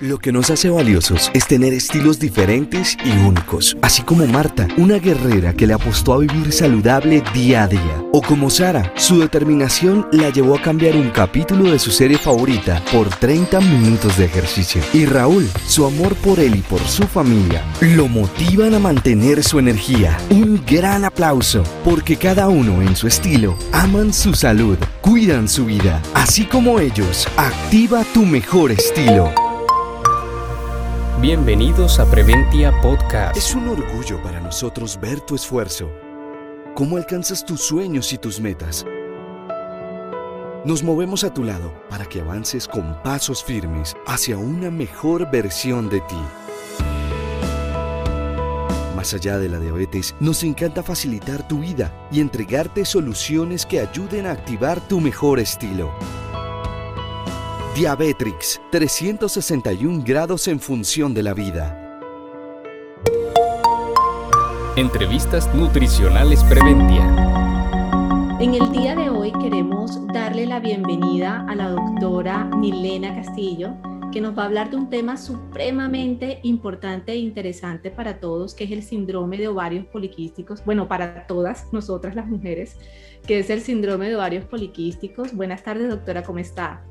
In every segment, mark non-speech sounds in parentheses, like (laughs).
Lo que nos hace valiosos es tener estilos diferentes y únicos, así como Marta, una guerrera que le apostó a vivir saludable día a día, o como Sara, su determinación la llevó a cambiar un capítulo de su serie favorita por 30 minutos de ejercicio, y Raúl, su amor por él y por su familia, lo motivan a mantener su energía. Un gran aplauso, porque cada uno en su estilo aman su salud, cuidan su vida, así como ellos, activa tu mejor estilo. Bienvenidos a Preventia Podcast. Es un orgullo para nosotros ver tu esfuerzo, cómo alcanzas tus sueños y tus metas. Nos movemos a tu lado para que avances con pasos firmes hacia una mejor versión de ti. Más allá de la diabetes, nos encanta facilitar tu vida y entregarte soluciones que ayuden a activar tu mejor estilo. Diabetrix, 361 grados en función de la vida. Entrevistas nutricionales Preventia. En el día de hoy queremos darle la bienvenida a la doctora Milena Castillo, que nos va a hablar de un tema supremamente importante e interesante para todos, que es el síndrome de ovarios poliquísticos. Bueno, para todas nosotras las mujeres, que es el síndrome de ovarios poliquísticos. Buenas tardes, doctora, ¿cómo está?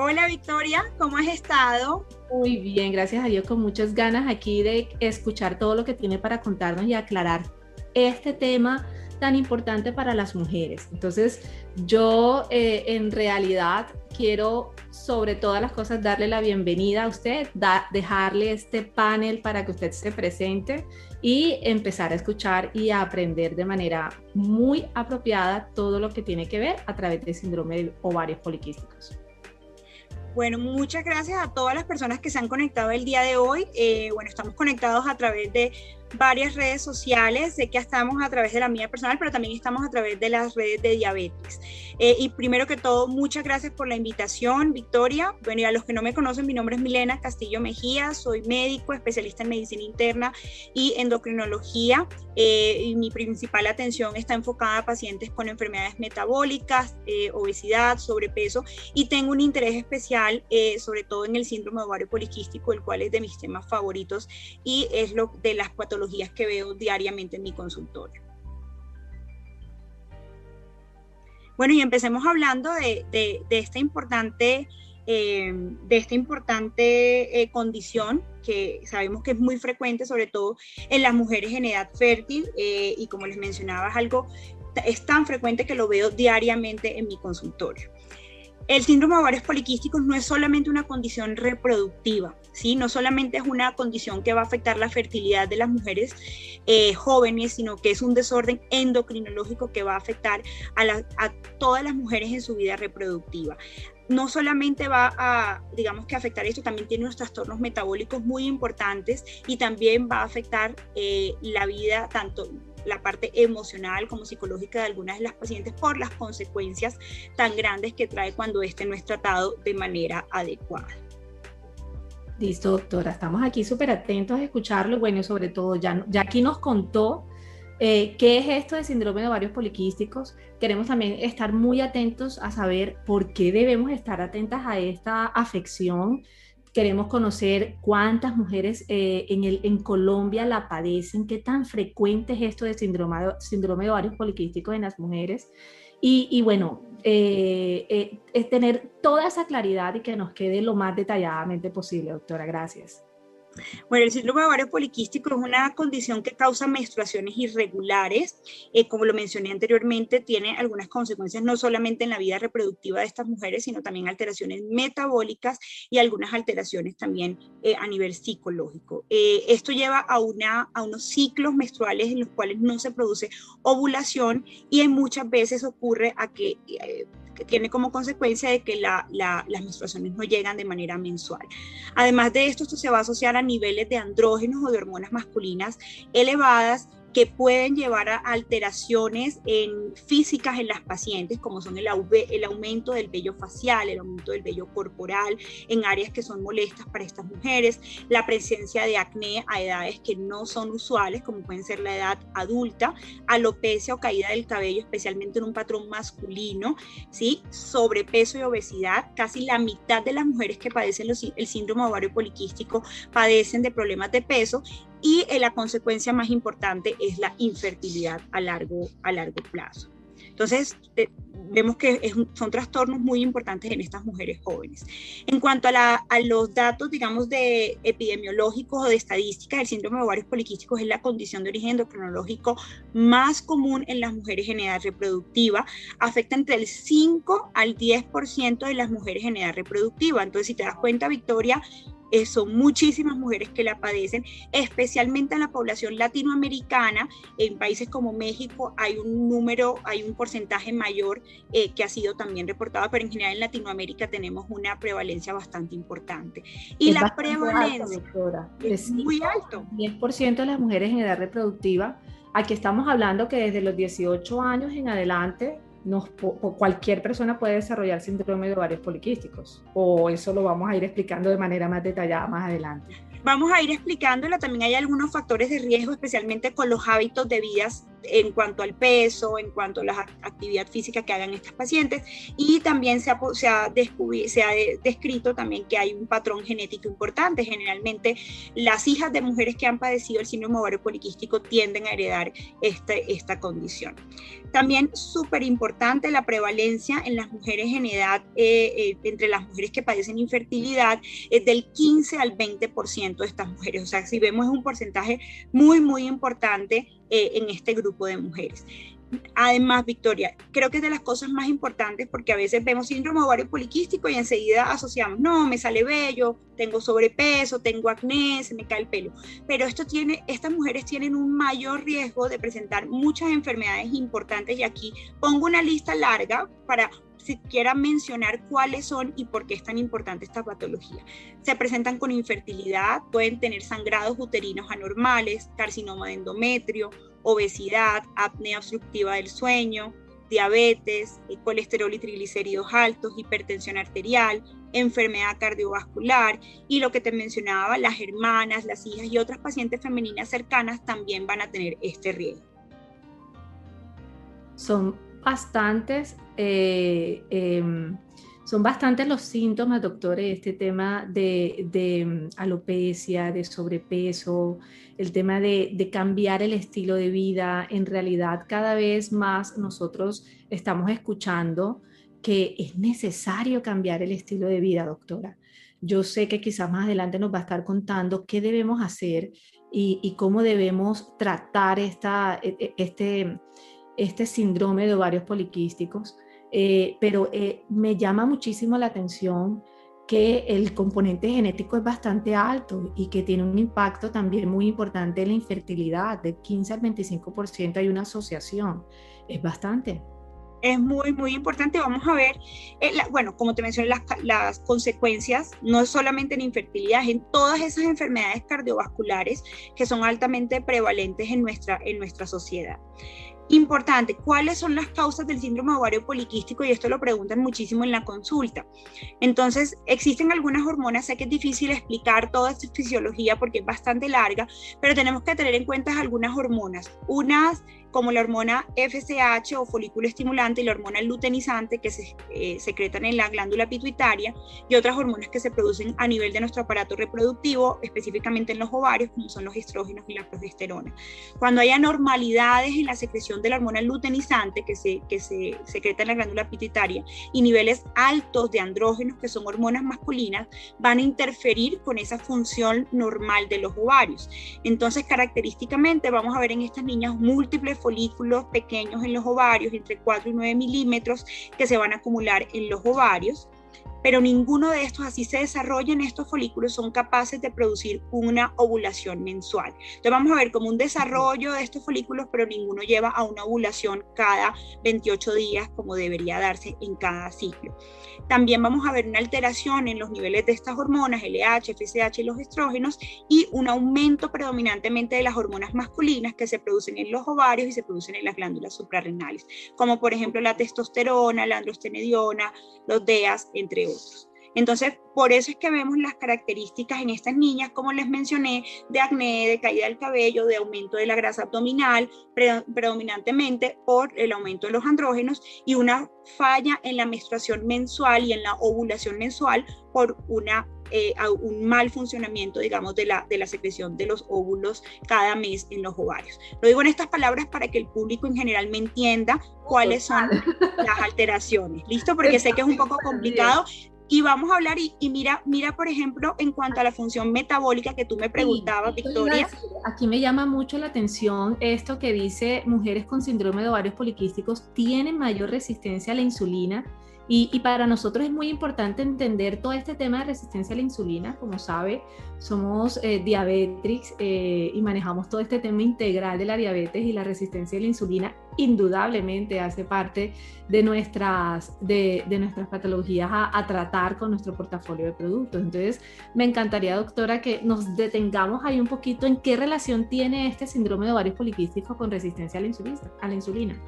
Hola Victoria, ¿cómo has estado? Muy bien, gracias a Dios, con muchas ganas aquí de escuchar todo lo que tiene para contarnos y aclarar este tema tan importante para las mujeres. Entonces, yo eh, en realidad quiero sobre todas las cosas darle la bienvenida a usted, dejarle este panel para que usted se presente y empezar a escuchar y a aprender de manera muy apropiada todo lo que tiene que ver a través del síndrome de ovarios poliquísticos. Bueno, muchas gracias a todas las personas que se han conectado el día de hoy. Eh, bueno, estamos conectados a través de varias redes sociales. Sé que estamos a través de la mía personal, pero también estamos a través de las redes de diabetes. Eh, y primero que todo, muchas gracias por la invitación, Victoria. Bueno, y a los que no me conocen, mi nombre es Milena Castillo Mejía, soy médico, especialista en medicina interna y endocrinología. Eh, y mi principal atención está enfocada a pacientes con enfermedades metabólicas, eh, obesidad, sobrepeso y tengo un interés especial sobre todo en el síndrome de ovario poliquístico, el cual es de mis temas favoritos y es lo de las patologías que veo diariamente en mi consultorio. Bueno, y empecemos hablando de, esta importante, eh, de esta importante eh, condición que sabemos que es muy frecuente, sobre todo en las mujeres en edad fértil, eh, y como les mencionaba, es algo, es tan frecuente que lo veo diariamente en mi consultorio. El síndrome de ovarios poliquísticos no es solamente una condición reproductiva, ¿sí? no solamente es una condición que va a afectar la fertilidad de las mujeres eh, jóvenes, sino que es un desorden endocrinológico que va a afectar a, a todas las mujeres en su vida reproductiva no solamente va a, digamos que afectar esto, también tiene unos trastornos metabólicos muy importantes y también va a afectar eh, la vida tanto la parte emocional como psicológica de algunas de las pacientes por las consecuencias tan grandes que trae cuando este no es tratado de manera adecuada. Listo, doctora. Estamos aquí súper atentos a escucharlo. Bueno, sobre todo, ya, ya aquí nos contó eh, qué es esto de síndrome de ovarios poliquísticos. Queremos también estar muy atentos a saber por qué debemos estar atentas a esta afección Queremos conocer cuántas mujeres eh, en, el, en Colombia la padecen, qué tan frecuente es esto de síndrome, síndrome de ovarios poliquísticos en las mujeres. Y, bueno, eh, eh, es tener toda esa claridad y que nos quede lo más detalladamente posible, doctora. Gracias. Bueno, el síndrome ovario poliquístico es una condición que causa menstruaciones irregulares. Eh, como lo mencioné anteriormente, tiene algunas consecuencias no solamente en la vida reproductiva de estas mujeres, sino también alteraciones metabólicas y algunas alteraciones también eh, a nivel psicológico. Eh, esto lleva a, una, a unos ciclos menstruales en los cuales no se produce ovulación y muchas veces ocurre a que que tiene como consecuencia de que las menstruaciones no llegan de manera mensual. Además de esto, esto se va a asociar a niveles de andrógenos o de hormonas masculinas elevadas que pueden llevar a alteraciones en, físicas en las pacientes, como son el, el aumento del vello facial, el aumento del vello corporal, en áreas que son molestas para estas mujeres, la presencia de acné a edades que no son usuales, como pueden ser la edad adulta, alopecia o caída del cabello, especialmente en un patrón masculino, ¿sí? sobrepeso y obesidad. Casi la mitad de las mujeres que padecen el síndrome ovario poliquístico padecen de problemas de peso y eh, la consecuencia más importante es la infertilidad a largo, a largo plazo. Entonces, vemos que son trastornos muy importantes en estas mujeres jóvenes. En cuanto a, a, los datos, digamos, de epidemiológicos o de estadísticas, el síndrome de ovarios poliquísticos es la condición de origen endocrinológico más común en las mujeres en edad reproductiva. Afecta entre el 5 al 10% de las mujeres en edad reproductiva. Entonces, si te das cuenta, Victoria, eh, son muchísimas mujeres que la padecen, especialmente en la población latinoamericana. En países como México hay un número, hay un porcentaje mayor eh, que ha sido también reportado, pero en general en Latinoamérica tenemos una prevalencia bastante importante. Y la prevalencia es muy alto. 10% de las mujeres en edad reproductiva. Aquí estamos hablando que desde los 18 años en adelante cualquier persona puede desarrollar síndrome de ovarios poliquísticos o eso lo vamos a ir explicando de manera más detallada más adelante. Vamos a ir explicándolo, también hay algunos factores de riesgo, especialmente con los hábitos de vida en cuanto al peso, en cuanto a la actividad física que hagan estas pacientes y también se ha, se ha, se ha descrito también que hay un patrón genético importante. Generalmente las hijas de mujeres que han padecido el síndrome ovario poliquístico tienden a heredar este, esta condición. También súper importante la prevalencia en las mujeres en edad, eh, eh, entre las mujeres que padecen infertilidad, es del 15 al 20% de estas mujeres. O sea, si vemos es un porcentaje muy, muy importante eh, en este grupo de mujeres. Además, Victoria, creo que es de las cosas más importantes porque a veces vemos síndrome ovario poliquístico y enseguida asociamos, no, me sale vello, tengo sobrepeso, tengo acné, se me cae el pelo. Pero esto tiene, estas mujeres tienen un mayor riesgo de presentar muchas enfermedades importantes y aquí pongo una lista larga para siquiera mencionar cuáles son y por qué es tan importante esta patología. Se presentan con infertilidad, pueden tener sangrados uterinos anormales, carcinoma de endometrio, obesidad, apnea obstructiva del sueño, diabetes, eh, colesterol y triglicéridos altos, hipertensión arterial, enfermedad cardiovascular y lo que te mencionaba, las hermanas, las hijas y otras pacientes femeninas cercanas también van a tener este riesgo. Son bastantes, eh, em, son bastantes los síntomas, doctores, este tema de, em, alopecia, de sobrepeso, el tema de, de, cambiar el estilo de vida. En realidad, cada vez más nosotros estamos escuchando que es necesario cambiar el estilo de vida, doctora. Yo sé que quizás más adelante nos va a estar contando qué debemos hacer y, y cómo debemos tratar esta, e, e, este, este síndrome de ovarios poliquísticos, eh, pero eh, me llama muchísimo la atención que el componente genético es bastante alto y que tiene un impacto también muy importante en la infertilidad, de 15 al 25% hay una asociación, es bastante. Es muy, muy importante. Vamos a ver, eh, bueno, como te mencioné, las, las, consecuencias, no solamente en infertilidad, en todas esas enfermedades cardiovasculares que son altamente prevalentes en nuestra, en nuestra sociedad. Importante, ¿cuáles son las causas del síndrome ovario poliquístico? Y esto lo preguntan muchísimo en la consulta. Entonces, existen algunas hormonas, sé que es difícil explicar toda esta fisiología porque es bastante larga, pero tenemos que tener en cuenta algunas hormonas. Unas como la hormona FSH o folículo estimulante y la hormona luteinizante que se eh, secretan en la glándula pituitaria y otras hormonas que se producen a nivel de nuestro aparato reproductivo, específicamente en los ovarios, como son los estrógenos y la progesterona. Cuando hay anormalidades en la secreción de la hormona luteinizante que se, que se secreta en la glándula pituitaria y niveles altos de andrógenos, que son hormonas masculinas, van a interferir con esa función normal de los ovarios. Entonces, característicamente, vamos a ver en estas niñas múltiples folículos pequeños en los ovarios, entre 4 y 9 milímetros, que se van a acumular en los ovarios. Pero ninguno de estos, así se desarrollan estos folículos, son capaces de producir una ovulación mensual. Entonces vamos a ver como un desarrollo de estos folículos, pero ninguno lleva a una ovulación cada 28 días como debería darse en cada ciclo. También vamos a ver una alteración en los niveles de estas hormonas, LH, FSH y los estrógenos, y un aumento predominantemente de las hormonas masculinas que se producen en los ovarios y se producen en las glándulas suprarrenales, como por ejemplo la testosterona, la androstenediona, los DEAs, entre otros. Entonces, por eso es que vemos las características en estas niñas, como les mencioné, de acné, de caída del cabello, de aumento de la grasa abdominal, predominantemente por el aumento de los andrógenos y una falla en la menstruación mensual y en la ovulación mensual por una eh, un mal funcionamiento, digamos, de la, de la secreción de los óvulos cada mes en los ovarios. Lo digo en estas palabras para que el público en general me entienda cuáles son las alteraciones. ¿Listo? Porque sé que es un poco (laughs) complicado, y vamos a hablar, y, mira, mira, por ejemplo, en cuanto a la función metabólica que tú me preguntabas, Victoria. Aquí me llama mucho la atención esto que dice mujeres con síndrome de ovarios poliquísticos tienen mayor resistencia a la insulina y, para nosotros es muy importante entender todo este tema de resistencia a la insulina. Como sabe, somos eh, eh, y manejamos todo este tema integral de la diabetes y la resistencia a la insulina indudablemente hace parte de nuestras, de, nuestras patologías a, a, tratar con nuestro portafolio de productos. Entonces, me encantaría, doctora, que nos detengamos ahí un poquito en qué relación tiene este síndrome de ovarios poliquísticos con resistencia a la insulina. A la insulina.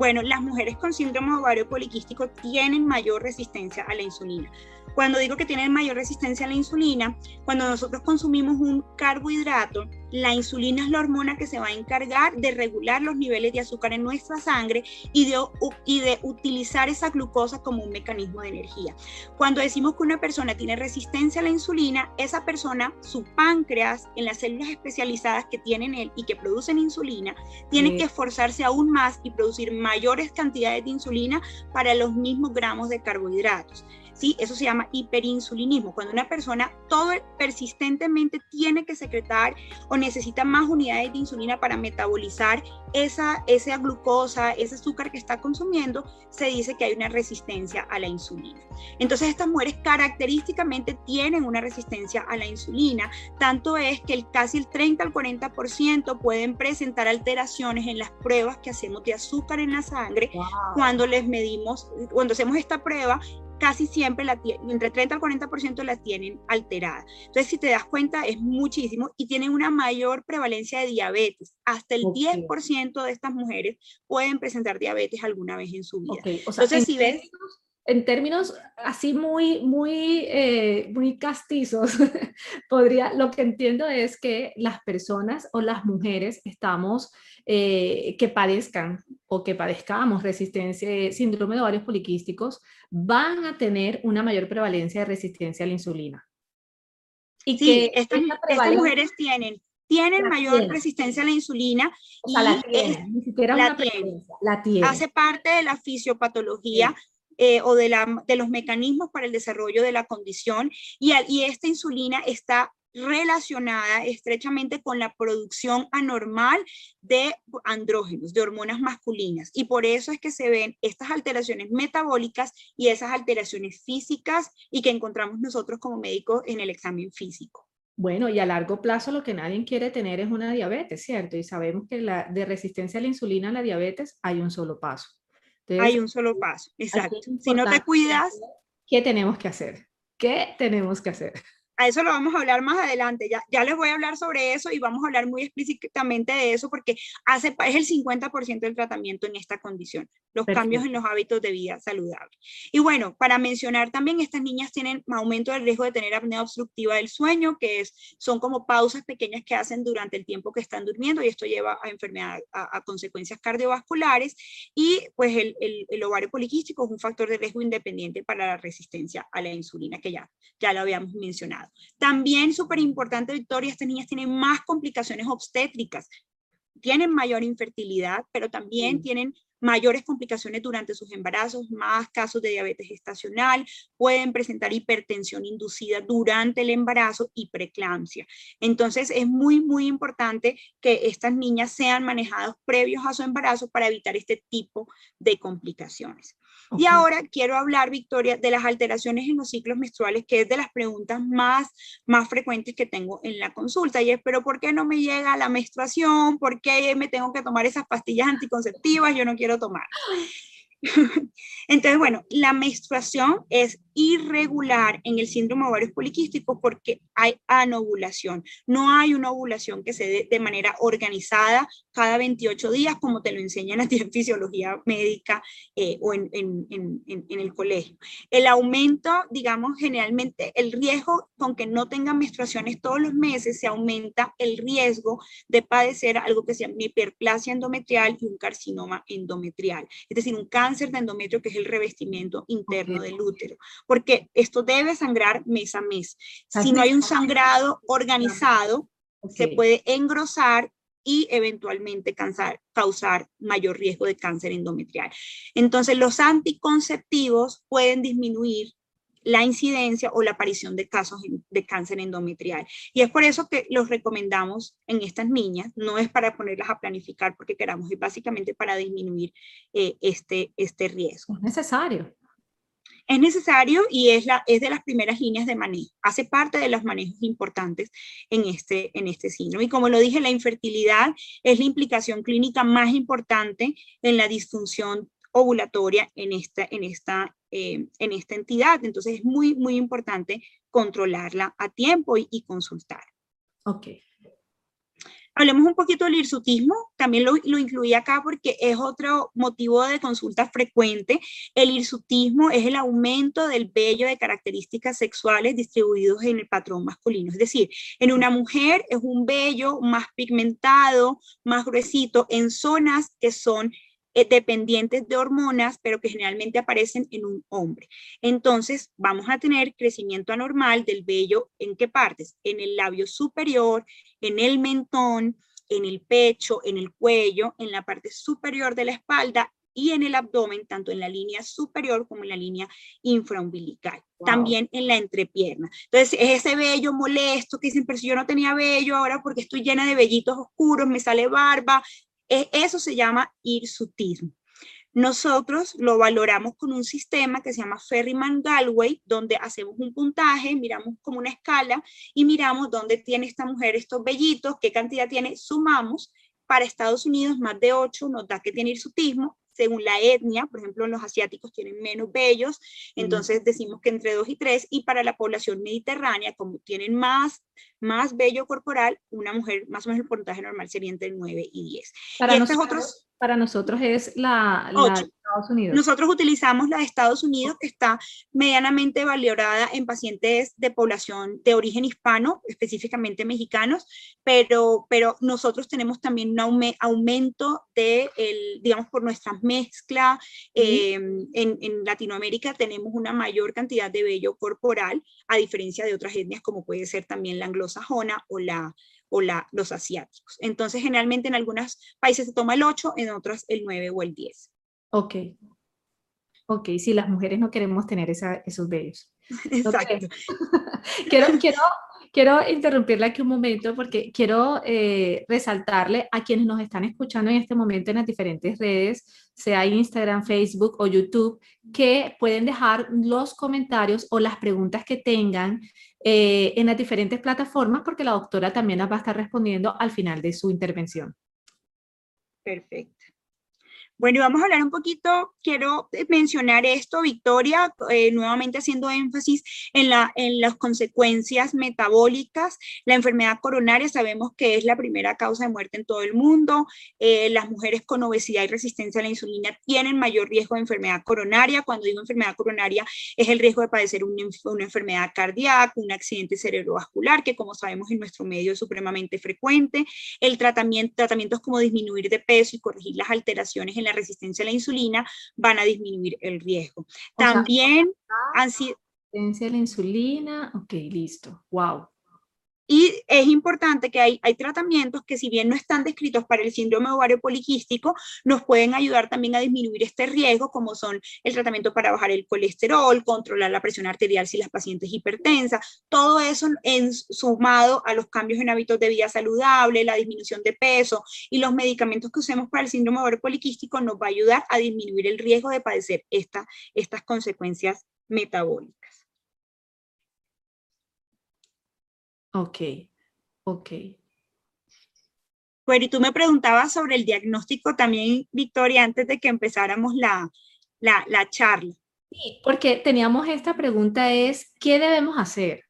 Bueno, las mujeres con síndrome ovario poliquístico tienen mayor resistencia a la insulina. Cuando digo que tienen mayor resistencia a la insulina, cuando nosotros consumimos un carbohidrato, la insulina es la hormona que se va a encargar de regular los niveles de azúcar en nuestra sangre y de, y de utilizar esa glucosa como un mecanismo de energía. Cuando decimos que una persona tiene resistencia a la insulina, esa persona, su páncreas, en las células especializadas que tienen él y que producen insulina, tiene que esforzarse aún más y producir mayores cantidades de insulina para los mismos gramos de carbohidratos. ¿Sí? Eso se llama hiperinsulinismo, cuando una persona todo persistentemente tiene que secretar o necesita más unidades de insulina para metabolizar esa, esa glucosa, ese azúcar que está consumiendo, se dice que hay una resistencia a la insulina. Entonces estas mujeres característicamente tienen una resistencia a la insulina, tanto es que el, casi el 30 al 40% pueden presentar alteraciones en las pruebas que hacemos de azúcar en la sangre cuando les medimos, cuando hacemos esta prueba casi siempre la, entre 30 al 40% la tienen alterada. Entonces, si te das cuenta, es muchísimo y tienen una mayor prevalencia de diabetes. Hasta el 10% de estas mujeres pueden presentar diabetes alguna vez en su vida. Entonces, si ves en términos así muy, muy, eh, muy castizos, (laughs) podría, lo que entiendo es que las personas o las mujeres estamos, eh, que padezcan o que padezcamos resistencia, síndrome de ovarios poliquísticos, van a tener una mayor prevalencia de resistencia a la insulina. Y que estas, mujeres tienen tienen mayor resistencia a la insulina y la tienen, ni siquiera la, tienen. la tienen. Hace parte de la fisiopatología eh, o de, los mecanismos para el desarrollo de la condición y, esta insulina está relacionada estrechamente con la producción anormal de andrógenos, de hormonas masculinas. Y por eso es que se ven estas alteraciones metabólicas y esas alteraciones físicas y que encontramos nosotros como médicos en el examen físico. Bueno, y a largo plazo lo que nadie quiere tener es una diabetes, ¿cierto? Y sabemos que de resistencia a la insulina a la diabetes hay un solo paso. Hay un solo paso, exacto. Si no te cuidas... ¿Qué tenemos que hacer? ¿Qué tenemos que hacer? a eso lo vamos a hablar más adelante. Ya, ya les voy a hablar sobre eso y vamos a hablar muy explícitamente de eso porque hace, es el 50% del tratamiento en esta condición, los cambios en los hábitos de vida saludable. Y bueno, para mencionar también, estas niñas tienen aumento del riesgo de tener apnea obstructiva del sueño, que es, son como pausas pequeñas que hacen durante el tiempo que están durmiendo y esto lleva a enfermedad, a, consecuencias cardiovasculares y pues el, el, el, ovario poliquístico es un factor de riesgo independiente para la resistencia a la insulina que ya, ya lo habíamos mencionado. También súper importante, Victoria, estas niñas tienen más complicaciones obstétricas, tienen mayor infertilidad, pero también tienen mayores complicaciones durante sus embarazos, más casos de diabetes gestacional, pueden presentar hipertensión inducida durante el embarazo y preeclampsia. Entonces es muy, muy importante que estas niñas sean manejadas previos a su embarazo para evitar este tipo de complicaciones. Y ahora quiero hablar, Victoria, de las alteraciones en los ciclos menstruales, que es de las preguntas más, más frecuentes que tengo en la consulta. Y es, pero ¿por qué no me llega la menstruación? ¿Por qué me tengo que tomar esas pastillas anticonceptivas? Yo no quiero tomar. (laughs) Entonces, bueno, la menstruación es irregular en el síndrome de ovarios poliquísticos porque hay anovulación. No hay una ovulación que se dé de manera organizada cada 28 días, como te lo enseñan a en fisiología médica eh, o en, el colegio. El aumento, digamos, generalmente el riesgo con que no tengan menstruaciones todos los meses, se aumenta el riesgo de padecer algo que se llama hiperplasia endometrial y un carcinoma endometrial, es decir, un cáncer de endometrio que es el revestimiento interno del útero porque esto debe sangrar mes a mes. Si no hay un sangrado organizado, se puede engrosar y eventualmente causar, causar mayor riesgo de cáncer endometrial. Entonces, los anticonceptivos pueden disminuir la incidencia o la aparición de casos de cáncer endometrial. Y es por eso que los recomendamos en estas niñas, no es para ponerlas a planificar porque queramos, es básicamente para disminuir eh, este, este riesgo. Es necesario es necesario y es, la, es de las primeras líneas de manejo. Hace parte de los manejos importantes en este, en este síndrome. Y como lo dije, la infertilidad es la implicación clínica más importante en la disfunción ovulatoria en esta, en esta, eh, en esta entidad. Entonces es muy, muy importante controlarla a tiempo y, y consultar. Ok. Hablemos un poquito del hirsutismo, también lo, lo incluí acá porque es otro motivo de consulta frecuente. El hirsutismo es el aumento del vello de características sexuales distribuidos en el patrón masculino. Es decir, en una mujer es un vello más pigmentado, más gruesito, en zonas que son eh, dependientes de hormonas, pero que generalmente aparecen en un hombre. Entonces, vamos a tener crecimiento anormal del vello en qué partes? En el labio superior, en el mentón, en el pecho, en el cuello, en la parte superior de la espalda y en el abdomen, tanto en la línea superior como en la línea infraumbilical. También en la entrepierna. Entonces, es ese vello molesto que dicen, pero si yo no tenía vello ahora porque estoy llena de vellitos oscuros, me sale barba, eso se llama hirsutismo. Nosotros lo valoramos con un sistema que se llama Ferryman-Galway, donde hacemos un puntaje, miramos como una escala y miramos dónde tiene esta mujer estos vellitos, qué cantidad tiene, sumamos. Para Estados Unidos, más de 8 nos da que tiene hirsutismo, según la etnia, por ejemplo, los asiáticos tienen menos vellos, entonces decimos que entre 2 y 3, y para la población mediterránea, como tienen más, más vello corporal, una mujer, más o menos el porcentaje normal sería entre 9 y 10. Para, nosotros, otros, para nosotros es la, la Estados Unidos. Nosotros utilizamos la de Estados Unidos, que está medianamente valorada en pacientes de población de origen hispano, específicamente mexicanos, pero, pero nosotros tenemos también un aumento de, el, digamos, por nuestra mezcla. Em, en, en, Latinoamérica tenemos una mayor cantidad de vello corporal, a diferencia de otras etnias, como puede ser también la anglosajona o la, o la, los asiáticos. Entonces, generalmente en algunos países se toma el 8, en otros el 9 o el 10. Ok. Ok, si las mujeres no queremos tener esos vellos. (laughs) Exacto. (laughs) quiero, quiero, quiero interrumpirle aquí un momento porque quiero eh, resaltarle a quienes nos están escuchando en este momento en las diferentes redes, sea Instagram, Facebook o YouTube, que pueden dejar los comentarios o las preguntas que tengan eh, en las diferentes plataformas porque la doctora también las va a estar respondiendo al final de su intervención. Perfecto. Bueno, y vamos a hablar un poquito, quiero mencionar esto, Victoria, eh, nuevamente haciendo énfasis en, la, en las consecuencias metabólicas. La enfermedad coronaria sabemos que es la primera causa de muerte en todo el mundo. Eh, las mujeres con obesidad y resistencia a la insulina tienen mayor riesgo de enfermedad coronaria. Cuando digo enfermedad coronaria es el riesgo de padecer una, una enfermedad cardíaca, un accidente cerebrovascular, que como sabemos en nuestro medio es supremamente frecuente. El tratamiento, tratamientos como disminuir de peso y corregir las alteraciones en la resistencia a la insulina van a disminuir el riesgo. También han sido... Resistencia a la insulina, ok, listo, wow. Y es importante que hay, hay tratamientos que si bien no están descritos para el síndrome ovario poliquístico, nos pueden ayudar también a disminuir este riesgo, como son el tratamiento para bajar el colesterol, controlar la presión arterial si las pacientes hipertensas, todo eso en, sumado a los cambios en hábitos de vida saludable, la disminución de peso y los medicamentos que usemos para el síndrome ovario poliquístico nos va a ayudar a disminuir el riesgo de padecer esta, estas consecuencias metabólicas. Ok, ok. Bueno, y tú me preguntabas sobre el diagnóstico también, Victoria, antes de que empezáramos la, la, la charla. Sí, porque teníamos esta pregunta es, ¿qué debemos hacer?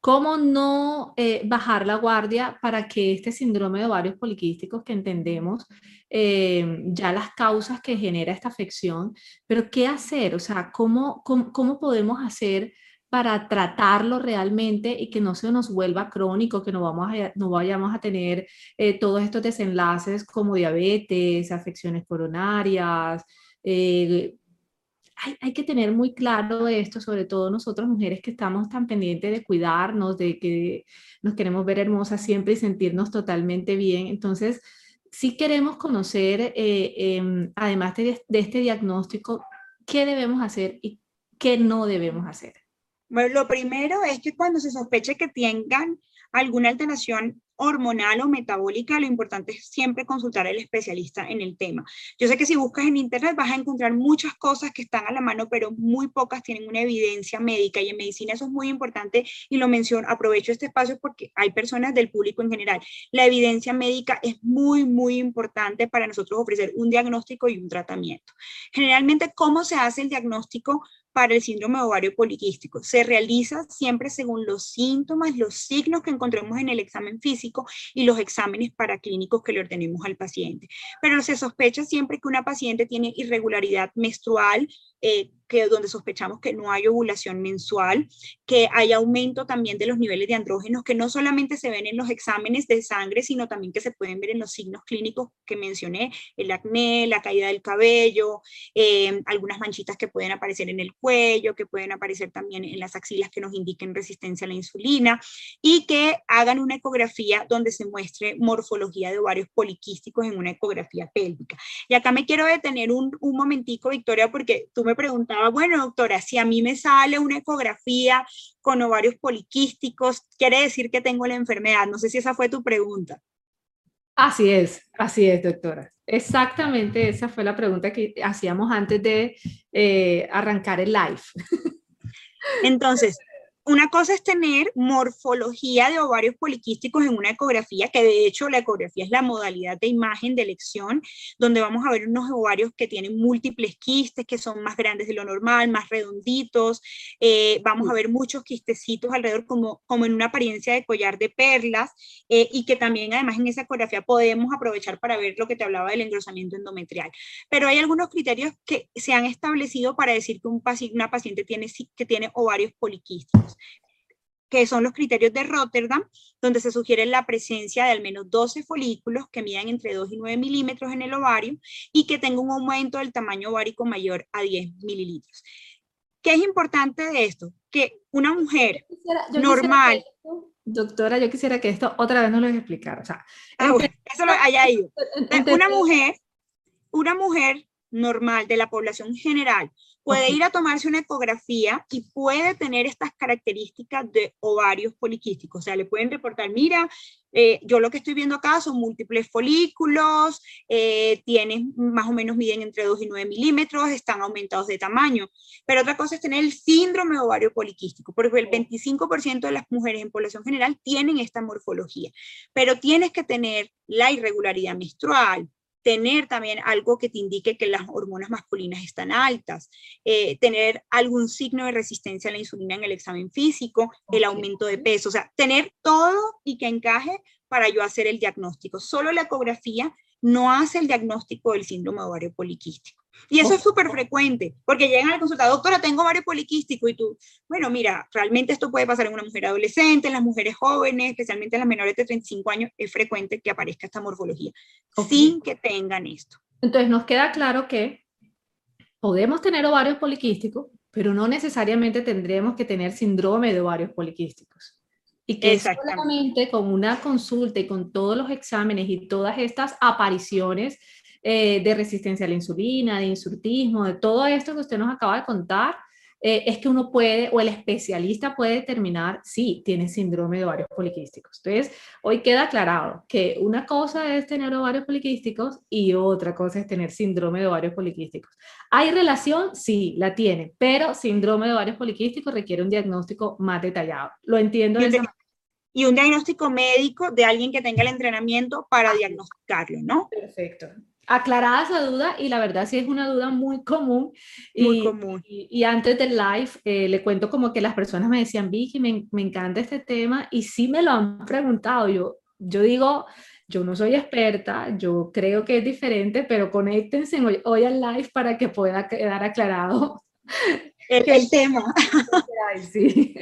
¿Cómo no eh, bajar la guardia para que este síndrome de ovarios poliquísticos que entendemos eh, ya las causas que genera esta afección, pero qué hacer? O sea, ¿cómo, cómo, podemos hacer para tratarlo realmente y que no se nos vuelva crónico, que no, vamos a, no vayamos a tener eh, todos estos desenlaces como diabetes, afecciones coronarias, hay, que tener muy claro esto, sobre todo nosotras mujeres que estamos tan pendientes de cuidarnos, de que nos queremos ver hermosas siempre y sentirnos totalmente bien. Entonces, si queremos conocer, eh, em, además de, de, este diagnóstico, qué debemos hacer y qué no debemos hacer. Bueno, lo primero es que cuando se sospeche que tengan alguna alteración hormonal o metabólica, lo importante es siempre consultar al especialista en el tema. Yo sé que si buscas en internet vas a encontrar muchas cosas que están a la mano, pero muy pocas tienen una evidencia médica y en medicina eso es muy importante y lo menciono, aprovecho este espacio porque hay personas del público en general. La evidencia médica es muy, muy importante para nosotros ofrecer un diagnóstico y un tratamiento. Generalmente, ¿cómo se hace el diagnóstico? Para el síndrome ovario poliquístico. Se realiza siempre según los síntomas, los signos que encontremos en el examen físico y los exámenes paraclínicos que le ordenemos al paciente. Pero se sospecha siempre que una paciente tiene irregularidad menstrual, eh, que, donde sospechamos que no hay ovulación mensual, que hay aumento también de los niveles de andrógenos, que no solamente se ven en los exámenes de sangre, sino también que se pueden ver en los signos clínicos que mencioné, el acné, la caída del cabello, eh, algunas manchitas que pueden aparecer en el cuello, que pueden aparecer también en las axilas que nos indiquen resistencia a la insulina, y que hagan una ecografía donde se muestre morfología de ovarios poliquísticos en una ecografía pélvica. Y acá me quiero detener un, un momentico, Victoria, porque tú me preguntaba, bueno, doctora, si a mí me sale una ecografía con ovarios poliquísticos, quiere decir que tengo la enfermedad. No sé si esa fue tu pregunta. Así es, así es, doctora. Exactamente esa fue la pregunta que hacíamos antes de eh, arrancar el live. Entonces, una cosa es tener morfología de ovarios poliquísticos en una ecografía, que de hecho la ecografía es la modalidad de imagen de elección, donde vamos a ver unos ovarios que tienen múltiples quistes, que son más grandes de lo normal, más redonditos, eh, vamos a ver muchos quistecitos alrededor como, como en una apariencia de collar de perlas, eh, y que también además en esa ecografía podemos aprovechar para ver lo que te hablaba del engrosamiento endometrial. Pero hay algunos criterios que se han establecido para decir que un una paciente tiene, que tiene ovarios poliquísticos que son los criterios de Rotterdam, donde se sugiere la presencia de al menos 12 folículos que midan entre 2 y 9 milímetros en el ovario y que tenga un aumento del tamaño ovárico mayor a 10 mililitros. ¿Qué es importante de esto? Que una mujer normal... doctora, yo quisiera que esto otra vez nos lo explicara. O sea, ah, eso lo haya ido. Una mujer, una mujer normal de la población general puede ir a tomarse una ecografía y puede tener estas características de ovarios poliquísticos. O sea, le pueden reportar, mira, eh, yo lo que estoy viendo acá son múltiples folículos, eh, tienen más o menos miden entre 2 y 9 milímetros, están aumentados de tamaño. Pero otra cosa es tener el síndrome de ovario poliquístico, porque el 25% de las mujeres en población general tienen esta morfología. Pero tienes que tener la irregularidad menstrual, tener también algo que te indique que las hormonas masculinas están altas, eh, tener algún signo de resistencia a la insulina en el examen físico, el aumento de peso, o sea, tener todo y que encaje para yo hacer el diagnóstico. Solo la ecografía no hace el diagnóstico del síndrome ovario poliquístico. Y eso es súper frecuente, porque llegan al consulta, doctora, tengo ovario poliquístico, y tú, bueno, mira, realmente esto puede pasar en una mujer adolescente, en las mujeres jóvenes, especialmente en las menores de 35 años, es frecuente que aparezca esta morfología, sin que tengan esto. Entonces nos queda claro que podemos tener ovarios poliquísticos, pero no necesariamente tendremos que tener síndrome de ovarios poliquísticos. Y que solamente con una consulta y con todos los exámenes y todas estas apariciones eh, de resistencia a la insulina, de insurtismo, de todo esto que usted nos acaba de contar, eh, es que uno puede, o el especialista puede determinar si tiene síndrome de ovarios poliquísticos. Entonces, hoy queda aclarado que una cosa es tener ovarios poliquísticos y otra cosa es tener síndrome de ovarios poliquísticos. ¿Hay relación? Sí, la tiene, pero síndrome de ovarios poliquísticos requiere un diagnóstico más detallado. Lo entiendo. De y un diagnóstico médico de alguien que tenga el entrenamiento para diagnosticarlo, ¿no? Perfecto aclarada esa duda y la verdad sí es una duda muy común. Muy y, común. Y, antes del live eh, le cuento como que las personas me decían, Vicky, me, me, encanta este tema y sí me lo han preguntado. Yo, yo digo, yo no soy experta, yo creo que es diferente, pero conéctense hoy, hoy al live para que pueda quedar aclarado el, el tema. (laughs) Sí.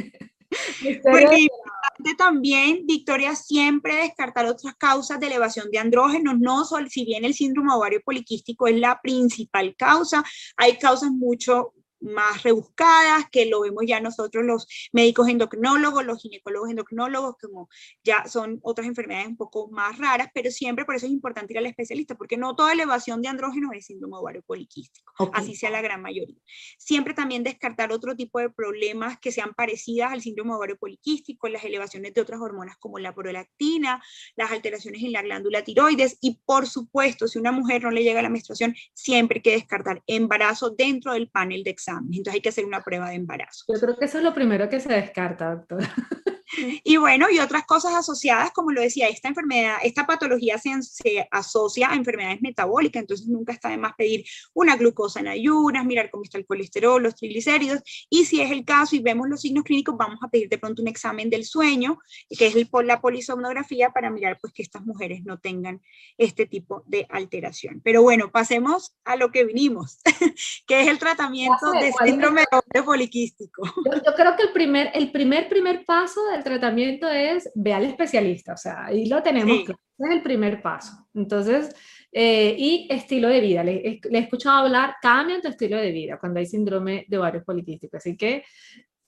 (laughs) Porque también, Victoria, siempre descartar otras causas de elevación de andrógenos, no si bien el síndrome ovario poliquístico es la principal causa, hay causas mucho más rebuscadas, que lo vemos ya nosotros los médicos endocrinólogos, los ginecólogos endocrinólogos, como ya son otras enfermedades un poco más raras, pero siempre por eso es importante ir al especialista, porque no toda elevación de andrógenos es síndrome ovario poliquístico, así sea la gran mayoría. Siempre también descartar otro tipo de problemas que sean parecidas al síndrome ovario poliquístico, las elevaciones de otras hormonas como la prolactina, las alteraciones en la glándula tiroides y por supuesto, si una mujer no le llega la menstruación, siempre hay que descartar embarazo dentro del panel de examen entonces hay que hacer una prueba de embarazo. Yo creo que eso es lo primero que se descarta, doctora. (laughs) (laughs) Y bueno, y otras cosas asociadas, como lo decía, esta enfermedad, esta patología se, se, asocia a enfermedades metabólicas, entonces nunca está de más pedir una glucosa en ayunas, mirar cómo está el colesterol, los triglicéridos, y si es el caso y vemos los signos clínicos, vamos a pedir de pronto un examen del sueño, que es el, la polisomnografía, para mirar pues que estas mujeres no tengan este tipo de alteración. Pero bueno, pasemos a lo que vinimos, (laughs) que es el tratamiento de síndrome de poliquístico. Yo, yo, creo que el primer, el primer, primer paso el tratamiento es ve al especialista, o sea, ahí lo tenemos claro. es el primer paso. Entonces, eh, y estilo de vida. Le, le, he escuchado hablar, cambia tu estilo de vida cuando hay síndrome de ovarios poliquísticos. Así que,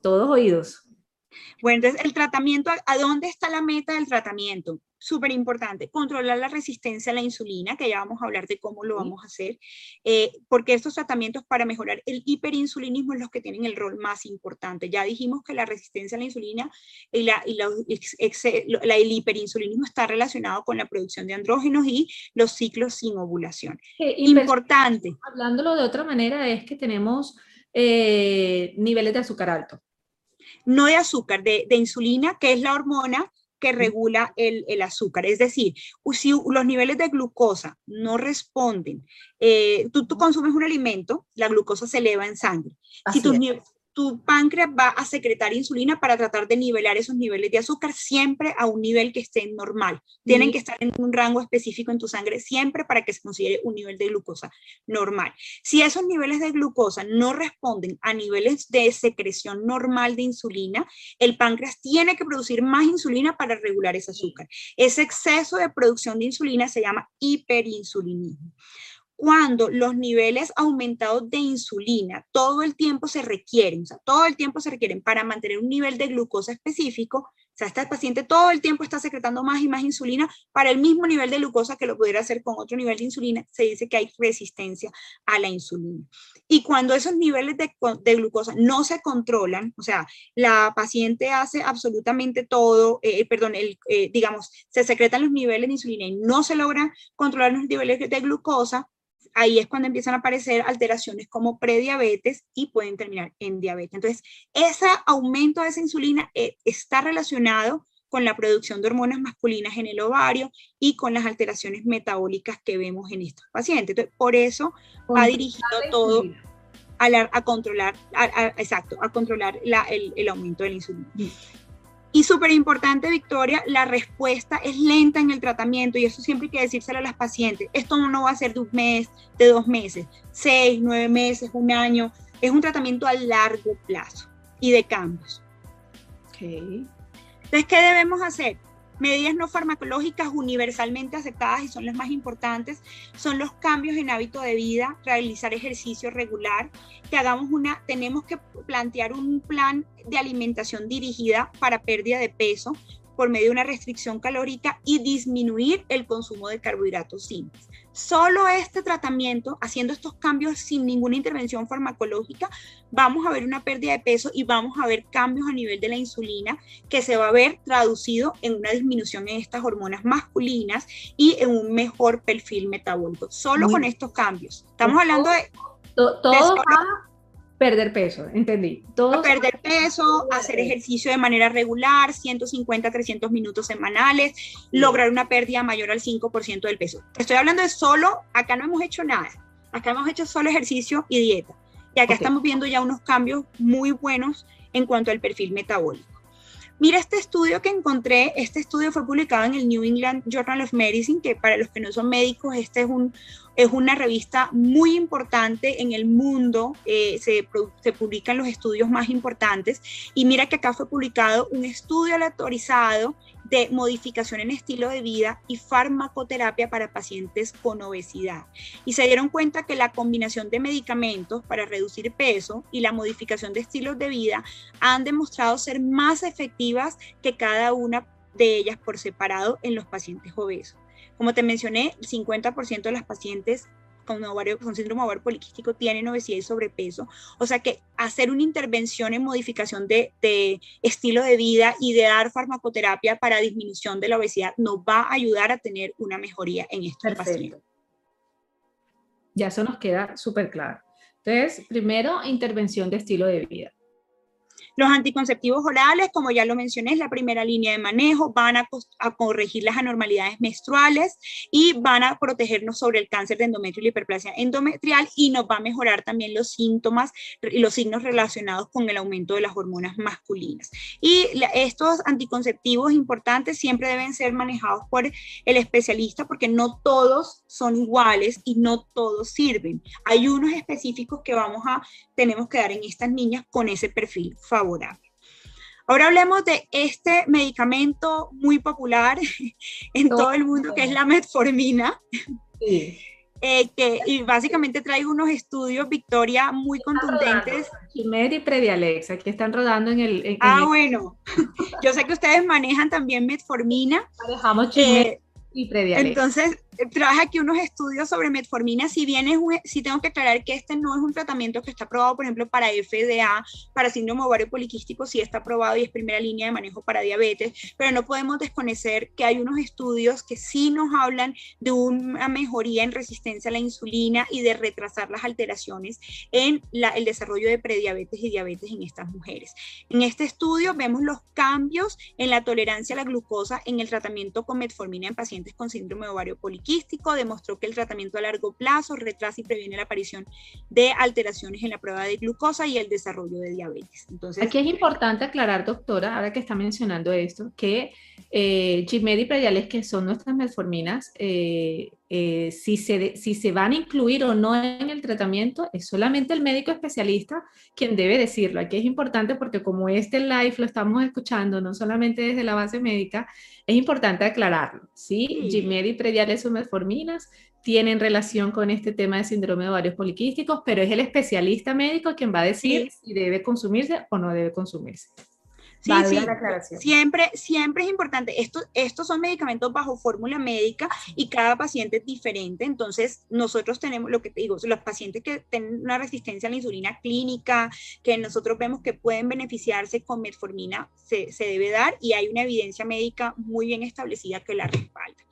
todos oídos. Bueno, entonces el tratamiento, ¿a dónde está la meta del tratamiento? súper importante, controlar la resistencia a la insulina, que ya vamos a hablar de cómo lo vamos a hacer, eh, porque estos tratamientos para mejorar el hiperinsulinismo es los que tienen el rol más importante. Ya dijimos que la resistencia a la insulina y, la, y la, la, el hiperinsulinismo está relacionado con la producción de andrógenos y los ciclos sin ovulación. importante. Hablándolo de otra manera, es que tenemos eh, niveles de azúcar alto. No de azúcar, de, de insulina, que es la hormona que regula el, el, azúcar. Es decir, si los niveles de glucosa no responden, eh, tú, tú, consumes un alimento, la glucosa se eleva en sangre. Así si tus, tu páncreas va a secretar insulina para tratar de nivelar esos niveles de azúcar siempre a un nivel que esté normal. Tienen que estar en un rango específico en tu sangre siempre para que se considere un nivel de glucosa normal. Si esos niveles de glucosa no responden a niveles de secreción normal de insulina, el páncreas tiene que producir más insulina para regular ese azúcar. Ese exceso de producción de insulina se llama hiperinsulinismo cuando los niveles aumentados de insulina todo el tiempo se requieren, o sea, todo el tiempo se requieren para mantener un nivel de glucosa específico, o sea, este paciente todo el tiempo está secretando más y más insulina para el mismo nivel de glucosa que lo pudiera hacer con otro nivel de insulina, se dice que hay resistencia a la insulina. Y cuando esos niveles de, de glucosa no se controlan, o sea, la paciente hace absolutamente todo, eh, perdón, el, eh, digamos, se secretan los niveles de insulina y no se logran controlar los niveles de glucosa, ahí es cuando empiezan a aparecer alteraciones como prediabetes y pueden terminar en diabetes. Entonces, ese aumento de esa insulina eh, está relacionado con la producción de hormonas masculinas en el ovario y con las alteraciones metabólicas que vemos en estos pacientes. Entonces, por eso va dirigido todo a, controlar, exacto, a controlar el, el, aumento de la insulina. Y súper importante, Victoria, la respuesta es lenta en el tratamiento y eso siempre hay que decírselo a las pacientes. Esto no va a ser de un mes, de dos meses, seis, nueve meses, un año. Es un tratamiento a largo plazo y de cambios. Okay. Entonces, ¿qué debemos hacer? Medidas no farmacológicas universalmente aceptadas y son las más importantes son los cambios en hábito de vida, realizar ejercicio regular, que hagamos una, tenemos que plantear un plan de alimentación dirigida para pérdida de peso por medio de una restricción calórica y disminuir el consumo de carbohidratos simples. Solo este tratamiento, haciendo estos cambios sin ninguna intervención farmacológica, vamos a ver una pérdida de peso y vamos a ver cambios a nivel de la insulina que se va a ver traducido en una disminución en estas hormonas masculinas y en un mejor perfil metabólico. Solo con estos cambios. Estamos hablando de... Todo, Perder peso, entendí. Todo perder peso, hacer ejercicio de manera regular, 150, 300 minutos semanales, lograr una pérdida mayor al 5% del peso. Estoy hablando de solo, acá no hemos hecho nada, acá hemos hecho solo ejercicio y dieta. Y acá estamos viendo ya unos cambios muy buenos en cuanto al perfil metabólico. Mira este estudio que encontré, este estudio fue publicado en el New England Journal of Medicine, que para los que no son médicos, este es un, es una revista muy importante en el mundo, eh, se, se, publican los estudios más importantes. Y mira que acá fue publicado un estudio aleatorizado de modificación en estilo de vida y farmacoterapia para pacientes con obesidad. Y se dieron cuenta que la combinación de medicamentos para reducir peso y la modificación de estilos de vida han demostrado ser más efectivas que cada una de ellas por separado en los pacientes obesos. Como te mencioné, el 50% de las pacientes con, ovario, con síndrome ovario poliquístico tienen obesidad y sobrepeso. O sea que hacer una intervención en modificación de, estilo de vida y de dar farmacoterapia para disminución de la obesidad nos va a ayudar a tener una mejoría en estos pacientes. Ya eso nos queda súper claro. Entonces, primero, intervención de estilo de vida. Los anticonceptivos orales, como ya lo mencioné, es la primera línea de manejo, van a, corregir las anormalidades menstruales y van a protegernos sobre el cáncer de endometrio y la hiperplasia endometrial y nos va a mejorar también los síntomas y los signos relacionados con el aumento de las hormonas masculinas. Y estos anticonceptivos importantes siempre deben ser manejados por el especialista porque no todos son iguales y no todos sirven. Hay unos específicos que vamos a, tenemos que dar en estas niñas con ese perfil favorable. Ahora hablemos de este medicamento muy popular (laughs) en todo el mundo, que es la metformina. Eh, que y básicamente traigo unos estudios, Victoria, muy contundentes. Chimed y Predialex, aquí están rodando en el... ah, bueno. (laughs) Yo sé que ustedes manejan también metformina. Manejamos Chimed eh, y Predialex. Entonces, traje aquí unos estudios sobre metformina. Si bien es si tengo que aclarar que este no es un tratamiento que está aprobado, por ejemplo, para FDA, para síndrome ovario poliquístico, sí está aprobado y es primera línea de manejo para diabetes, pero no podemos desconocer que hay unos estudios que sí nos hablan de una mejoría en resistencia a la insulina y de retrasar las alteraciones en el desarrollo de prediabetes y diabetes en estas mujeres. En este estudio vemos los cambios en la tolerancia a la glucosa en el tratamiento con metformina en pacientes con síndrome ovario poliquístico demostró que el tratamiento a largo plazo retrasa y previene la aparición de alteraciones en la prueba de glucosa y el desarrollo de diabetes. Entonces, Aquí es importante aclarar, doctora, ahora que está mencionando esto, que eh, y Prediales, que son nuestras metforminas, eh, eh, si, se si se van a incluir o no en el tratamiento, es solamente el médico especialista quien debe decirlo. Aquí es importante porque como este live lo estamos escuchando, no solamente desde la base médica, es importante aclararlo. ¿sí? sí. y Prediales metforminas, tienen relación con este tema de síndrome de ovarios poliquísticos, pero es el especialista médico quien va a decir si debe consumirse o no debe consumirse. Sí, sí. Siempre, siempre es importante. Esto, estos son medicamentos bajo fórmula médica y cada paciente es diferente. Entonces, nosotros tenemos lo que te digo, los pacientes que tienen una resistencia a la insulina clínica, que nosotros vemos que pueden beneficiarse con metformina, se, se debe dar y hay una evidencia médica muy bien establecida que la respalda.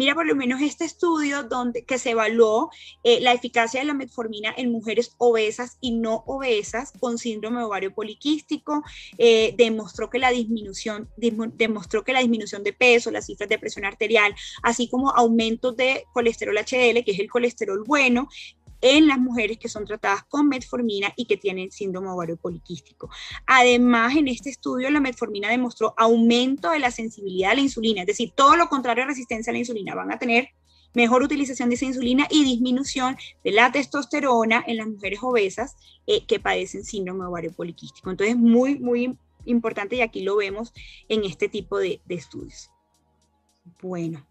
Mira por lo menos este estudio donde, que se evaluó eh, la eficacia de la metformina en mujeres obesas y no obesas con síndrome ovario poliquístico, eh, demostró, que la disminución, demostró que la disminución de peso, las cifras de presión arterial, así como aumentos de colesterol HDL, que es el colesterol bueno, en las mujeres que son tratadas con metformina y que tienen síndrome ovario poliquístico. Además, en este estudio la metformina demostró aumento de la sensibilidad a la insulina, es decir, todo lo contrario a resistencia a la insulina, van a tener mejor utilización de esa insulina y disminución de la testosterona en las mujeres obesas eh, que padecen síndrome ovario poliquístico. Entonces, muy, muy importante y aquí lo vemos en este tipo de, de estudios. Bueno,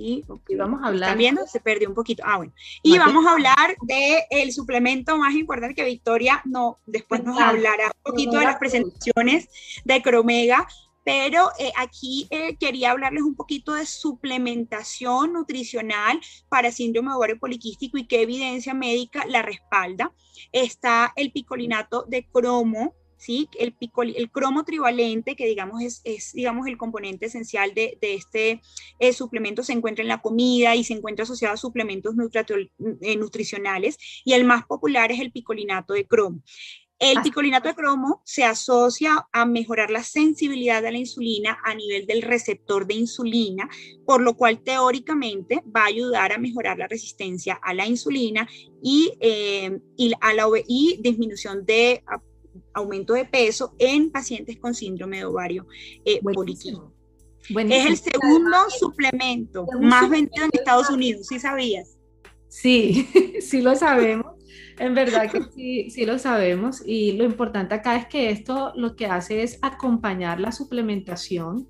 y, vamos a hablar. ¿Están viendo? Se perdió un poquito. Ah, bueno. Y vamos a hablar del el suplemento más importante que Victoria no, después nos hablará un poquito de las presentaciones de Cromega, pero eh, aquí eh, quería hablarles un poquito de suplementación nutricional para síndrome ovario poliquístico y qué evidencia médica la respalda. Está el picolinato de cromo, ¿sí? El, el cromo trivalente, que digamos es, digamos, el componente esencial de, este eh, suplemento, se encuentra en la comida y se encuentra asociado a suplementos nutricionales, y el más popular es el picolinato de cromo. El picolinato de cromo se asocia a mejorar la sensibilidad de la insulina a nivel del receptor de insulina, por lo cual teóricamente va a ayudar a mejorar la resistencia a la insulina y, eh, a la, y disminución de aumento de peso en pacientes con síndrome de ovario eh, poliquístico. Es el segundo suplemento más vendido en Estados Unidos, ¿sí sabías? Sí, (laughs) sí lo sabemos. En verdad que sí, sí lo sabemos y lo importante acá es que esto lo que hace es acompañar la suplementación,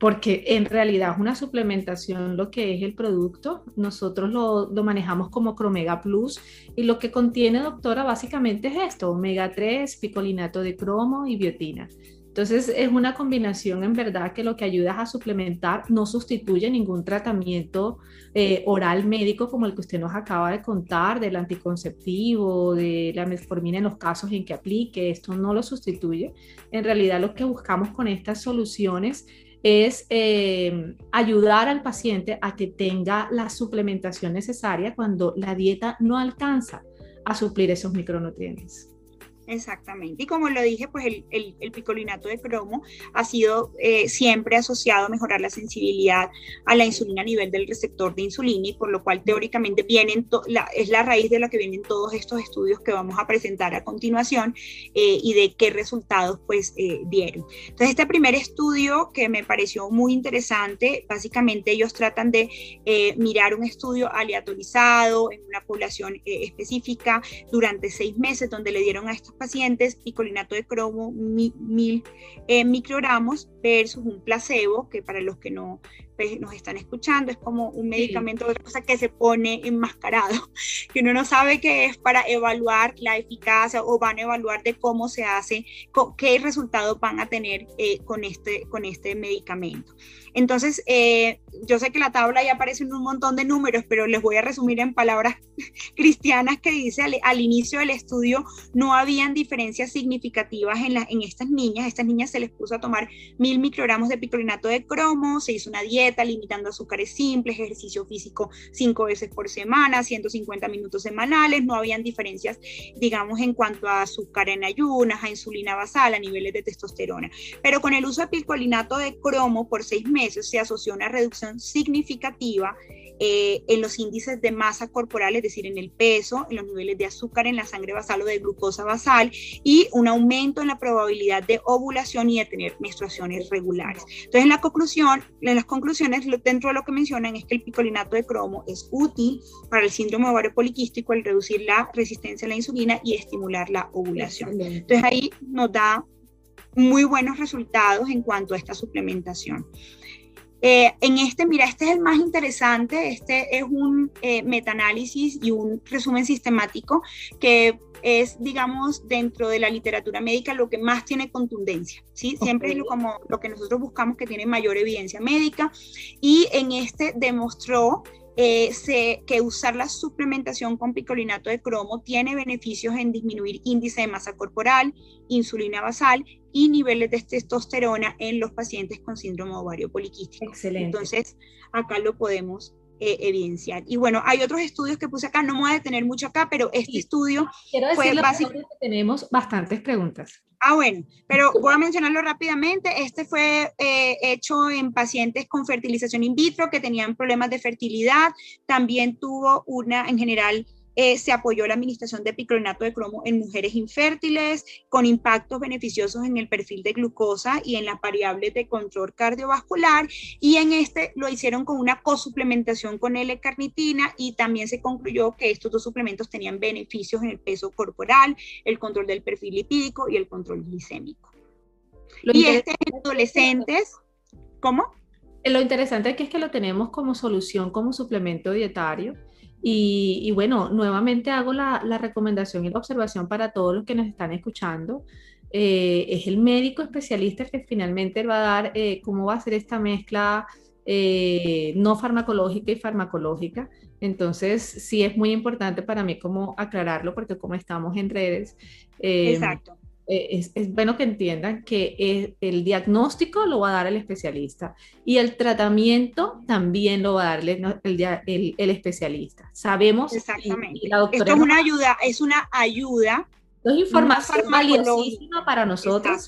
porque en realidad es una suplementación lo que es el producto. Nosotros lo, lo manejamos como Cromega Plus y lo que contiene, doctora, básicamente es esto, omega 3, picolinato de cromo y biotina. Entonces es una combinación en verdad que lo que ayuda a suplementar no sustituye ningún tratamiento eh, oral médico como el que usted nos acaba de contar, del anticonceptivo, de la metformina en los casos en que aplique, esto no lo sustituye. En realidad lo que buscamos con estas soluciones es eh, ayudar al paciente a que tenga la suplementación necesaria cuando la dieta no alcanza a suplir esos micronutrientes. Exactamente. Y como lo dije, pues el, picolinato de cromo ha sido eh, siempre asociado a mejorar la sensibilidad a la insulina a nivel del receptor de insulina y por lo cual teóricamente vienen es la raíz de la que vienen todos estos estudios que vamos a presentar a continuación eh, y de qué resultados pues eh, dieron. Entonces este primer estudio que me pareció muy interesante, básicamente ellos tratan de mirar un estudio aleatorizado en una población específica durante seis meses donde le dieron a estos pacientes picolinato de cromo mil eh, microgramos versus un placebo, que para los que no pues, nos están escuchando es como un medicamento, otra cosa que se pone enmascarado, (laughs) que uno no sabe qué es para evaluar la eficacia o van a evaluar de cómo se hace, qué resultados van a tener eh, con, este, con este medicamento. Entonces, eh, yo sé que la tabla ya aparece en un montón de números, pero les voy a resumir en palabras (laughs) cristianas que dice al, inicio del estudio no habían diferencias significativas en, en estas niñas. Estas niñas se les puso a tomar mil microgramos de picolinato de cromo, se hizo una dieta limitando azúcares simples, ejercicio físico cinco veces por semana, 150 minutos semanales. No habían diferencias, digamos, en cuanto a azúcar en ayunas, a insulina basal, a niveles de testosterona. Pero con el uso de picolinato de cromo por seis meses se asoció una reducción significativa eh, en los índices de masa corporal, es decir, en el peso, en los niveles de azúcar en la sangre basal o de glucosa basal y un aumento en la probabilidad de ovulación y de tener menstruaciones regulares. Entonces, en la conclusión, en las conclusiones, dentro de lo que mencionan es que el picolinato de cromo es útil para el síndrome ovario poliquístico al reducir la resistencia a la insulina y estimular la ovulación. Entonces, ahí nos da muy buenos resultados en cuanto a esta suplementación. Eh, en este, mira, este es el más interesante, este es un eh, metaanálisis y un resumen sistemático que es, digamos, dentro de la literatura médica lo que más tiene contundencia, ¿sí? Siempre es lo, como lo que nosotros buscamos que tiene mayor evidencia médica y en este demostró eh, que usar la suplementación con picolinato de cromo tiene beneficios en disminuir índice de masa corporal, insulina basal y niveles de testosterona en los pacientes con síndrome ovario poliquístico. Excelente. Entonces, acá lo podemos eh, evidenciar. Y bueno, hay otros estudios que puse acá, no me voy a detener mucho acá, pero este estudio Quiero fue básicamente... Que tenemos bastantes preguntas. Ah, bueno, pero voy a mencionarlo rápidamente. Este fue eh, hecho en pacientes con fertilización in vitro que tenían problemas de fertilidad. También tuvo una, en general, eh, se apoyó la administración de picronato de cromo en mujeres infértiles con impactos beneficiosos en el perfil de glucosa y en las variables de control cardiovascular y en este lo hicieron con una cosuplementación con L-carnitina y también se concluyó que estos dos suplementos tenían beneficios en el peso corporal, el control del perfil lipídico y el control glicémico. y este en adolescentes, ¿cómo? Lo interesante es que lo tenemos como solución, como suplemento dietario. Y, bueno, nuevamente hago la, recomendación y la observación para todos los que nos están escuchando. Eh, es el médico especialista que finalmente va a dar eh, cómo va a ser esta mezcla eh, no farmacológica y farmacológica. Entonces, sí es muy importante para mí como aclararlo, porque como estamos en redes, Exacto. Es, bueno que entiendan que el diagnóstico lo va a dar el especialista y el tratamiento también lo va a dar el, el, especialista. Sabemos. Exactamente. Esto es una ayuda, es una ayuda. Es información valiosísima para nosotros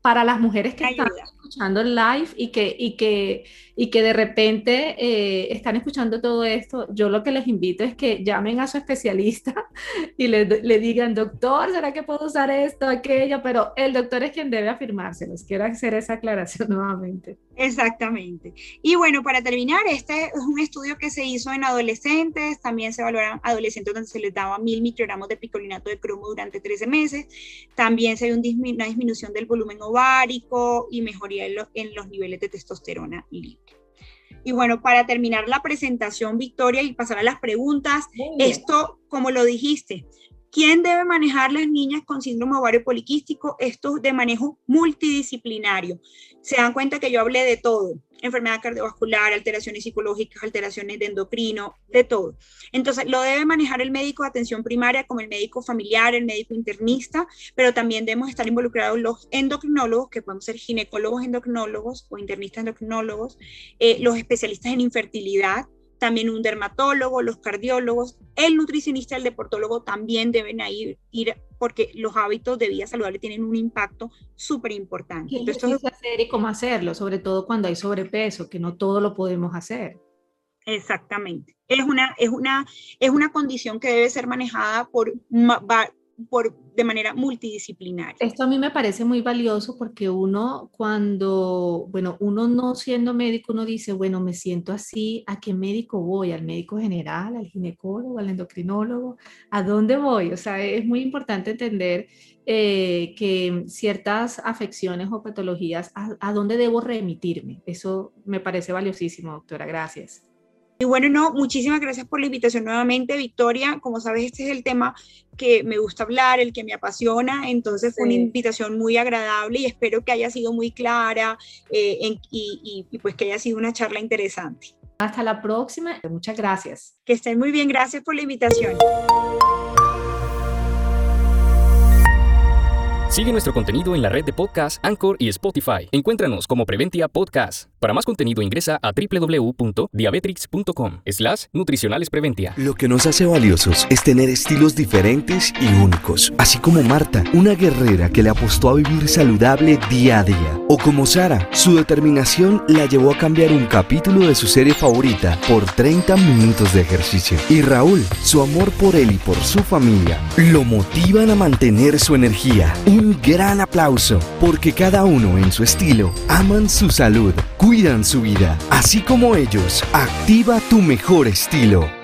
para las mujeres que están escuchando el live y que, y que, y que de repente eh, están escuchando todo esto, yo lo que les invito es que llamen a su especialista (laughs) y le, le, digan, doctor, ¿será que puedo usar esto, aquello? Pero el doctor es quien debe afirmárselos. Quiero hacer esa aclaración (laughs) nuevamente. Exactamente. Y bueno, para terminar, este es un estudio que se hizo en adolescentes, también se evaluaron adolescentes donde se les daba mil microgramos de picolinato de cromo durante 13 meses, también se vio una disminución del volumen ovárico y mejoría en, en los niveles de testosterona libre. Y bueno, para terminar la presentación, Victoria, y pasar a las preguntas, esto, como lo dijiste, ¿Quién debe manejar las niñas con síndrome ovario poliquístico? Esto de manejo multidisciplinario. Se dan cuenta que yo hablé de todo, enfermedad cardiovascular, alteraciones psicológicas, alteraciones de endocrino, de todo. Entonces, lo debe manejar el médico de atención primaria como el médico familiar, el médico internista, pero también debemos estar involucrados los endocrinólogos, que podemos ser ginecólogos endocrinólogos o internistas endocrinólogos, eh, los especialistas en infertilidad, también un dermatólogo, los cardiólogos, el nutricionista, el deportólogo también deben ir, ir porque los hábitos de vida saludable tienen un impacto súper importante. ¿Qué hacer y cómo hacerlo? Sobre todo cuando hay sobrepeso, que no todo lo podemos hacer. Exactamente. Es una, es una, es una condición que debe ser manejada por por, de manera multidisciplinaria. Esto a mí me parece muy valioso porque uno cuando, bueno, uno no siendo médico, uno dice, bueno, me siento así, ¿a qué médico voy? ¿Al médico general, al ginecólogo, al endocrinólogo? ¿A dónde voy? O sea, es muy importante entender eh, que ciertas afecciones o patologías, ¿a, ¿a dónde debo remitirme? Eso me parece valiosísimo, doctora. Gracias. Y bueno, no, muchísimas gracias por la invitación nuevamente, Victoria. Como sabes, este es el tema que me gusta hablar, el que me apasiona. Entonces fue una invitación muy agradable y espero que haya sido muy clara eh, y, y pues que haya sido una charla interesante. Hasta la próxima. Muchas gracias. Que estén muy bien. Gracias por la invitación. Sigue nuestro contenido en la red de podcast Anchor y Spotify. Encuéntranos como Preventia Podcast. Para más contenido ingresa a www.diabetrix.com slash nutricionales Preventia. Lo que nos hace valiosos es tener estilos diferentes y únicos. Así como Marta, una guerrera que le apostó a vivir saludable día a día. O como Sara, su determinación la llevó a cambiar un capítulo de su serie favorita por 30 minutos de ejercicio. Y Raúl, su amor por él y por su familia, lo motivan a mantener su energía gran aplauso, porque cada uno en su estilo aman su salud, cuidan su vida, así como ellos. Activa tu mejor estilo.